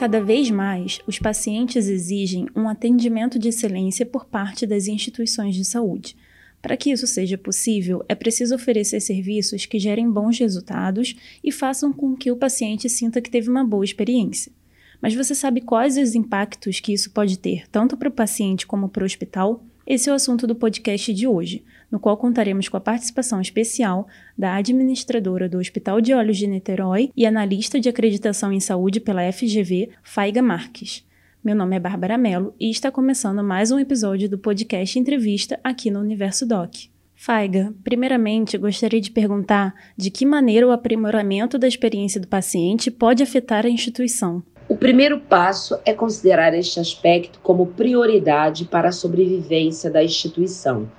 Cada vez mais, os pacientes exigem um atendimento de excelência por parte das instituições de saúde. Para que isso seja possível, é preciso oferecer serviços que gerem bons resultados e façam com que o paciente sinta que teve uma boa experiência. Mas você sabe quais os impactos que isso pode ter, tanto para o paciente como para o hospital? Esse é o assunto do podcast de hoje, no qual contaremos com a participação especial da administradora do Hospital de Olhos de Niterói e analista de acreditação em saúde pela FGV, Faiga Marques. Meu nome é Bárbara Mello e está começando mais um episódio do podcast Entrevista aqui no Universo Doc. Faiga, primeiramente gostaria de perguntar de que maneira o aprimoramento da experiência do paciente pode afetar a instituição. O primeiro passo é considerar este aspecto como prioridade para a sobrevivência da instituição.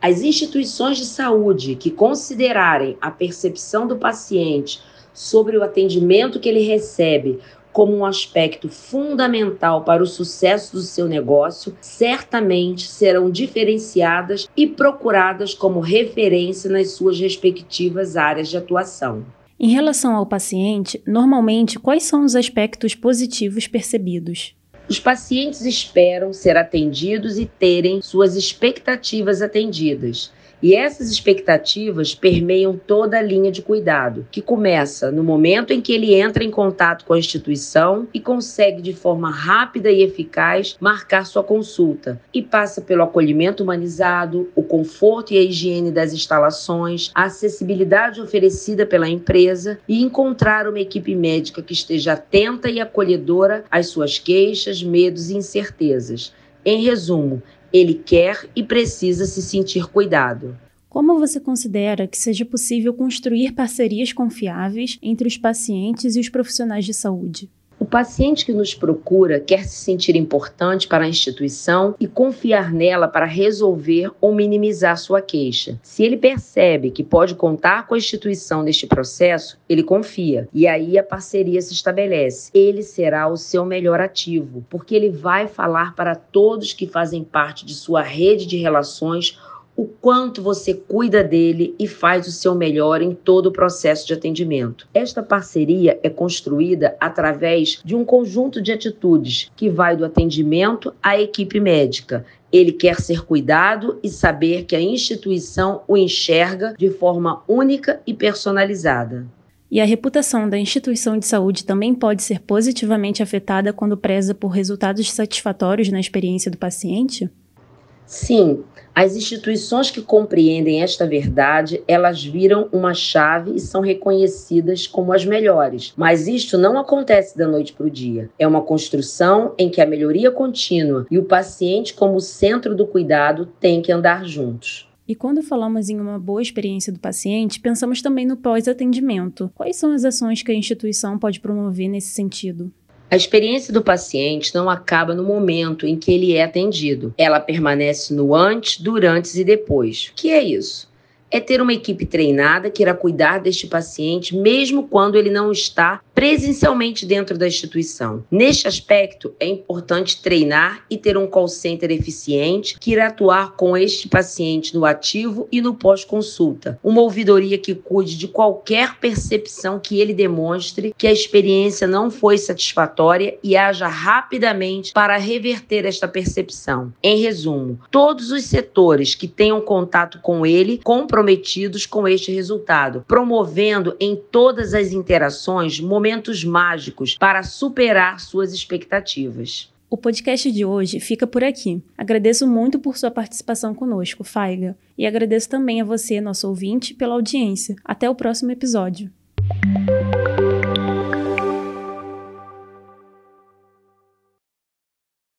As instituições de saúde que considerarem a percepção do paciente sobre o atendimento que ele recebe como um aspecto fundamental para o sucesso do seu negócio, certamente serão diferenciadas e procuradas como referência nas suas respectivas áreas de atuação. Em relação ao paciente, normalmente quais são os aspectos positivos percebidos? Os pacientes esperam ser atendidos e terem suas expectativas atendidas. E essas expectativas permeiam toda a linha de cuidado, que começa no momento em que ele entra em contato com a instituição e consegue de forma rápida e eficaz marcar sua consulta, e passa pelo acolhimento humanizado, o conforto e a higiene das instalações, a acessibilidade oferecida pela empresa e encontrar uma equipe médica que esteja atenta e acolhedora às suas queixas, medos e incertezas. Em resumo, ele quer e precisa se sentir cuidado. Como você considera que seja possível construir parcerias confiáveis entre os pacientes e os profissionais de saúde? O paciente que nos procura quer se sentir importante para a instituição e confiar nela para resolver ou minimizar sua queixa. Se ele percebe que pode contar com a instituição neste processo, ele confia e aí a parceria se estabelece. Ele será o seu melhor ativo, porque ele vai falar para todos que fazem parte de sua rede de relações o quanto você cuida dele e faz o seu melhor em todo o processo de atendimento. Esta parceria é construída através de um conjunto de atitudes que vai do atendimento à equipe médica. Ele quer ser cuidado e saber que a instituição o enxerga de forma única e personalizada. E a reputação da instituição de saúde também pode ser positivamente afetada quando preza por resultados satisfatórios na experiência do paciente? Sim, as instituições que compreendem esta verdade, elas viram uma chave e são reconhecidas como as melhores. Mas isto não acontece da noite para o dia. É uma construção em que a melhoria contínua e o paciente como centro do cuidado têm que andar juntos. E quando falamos em uma boa experiência do paciente, pensamos também no pós-atendimento. Quais são as ações que a instituição pode promover nesse sentido? A experiência do paciente não acaba no momento em que ele é atendido. Ela permanece no antes, durante e depois. O que é isso? é ter uma equipe treinada que irá cuidar deste paciente mesmo quando ele não está presencialmente dentro da instituição. Neste aspecto, é importante treinar e ter um call center eficiente que irá atuar com este paciente no ativo e no pós-consulta. Uma ouvidoria que cuide de qualquer percepção que ele demonstre que a experiência não foi satisfatória e haja rapidamente para reverter esta percepção. Em resumo, todos os setores que tenham contato com ele comprometidos com este resultado, promovendo em todas as interações momentos mágicos para superar suas expectativas. O podcast de hoje fica por aqui. Agradeço muito por sua participação conosco, Faiga, e agradeço também a você, nosso ouvinte, pela audiência. Até o próximo episódio.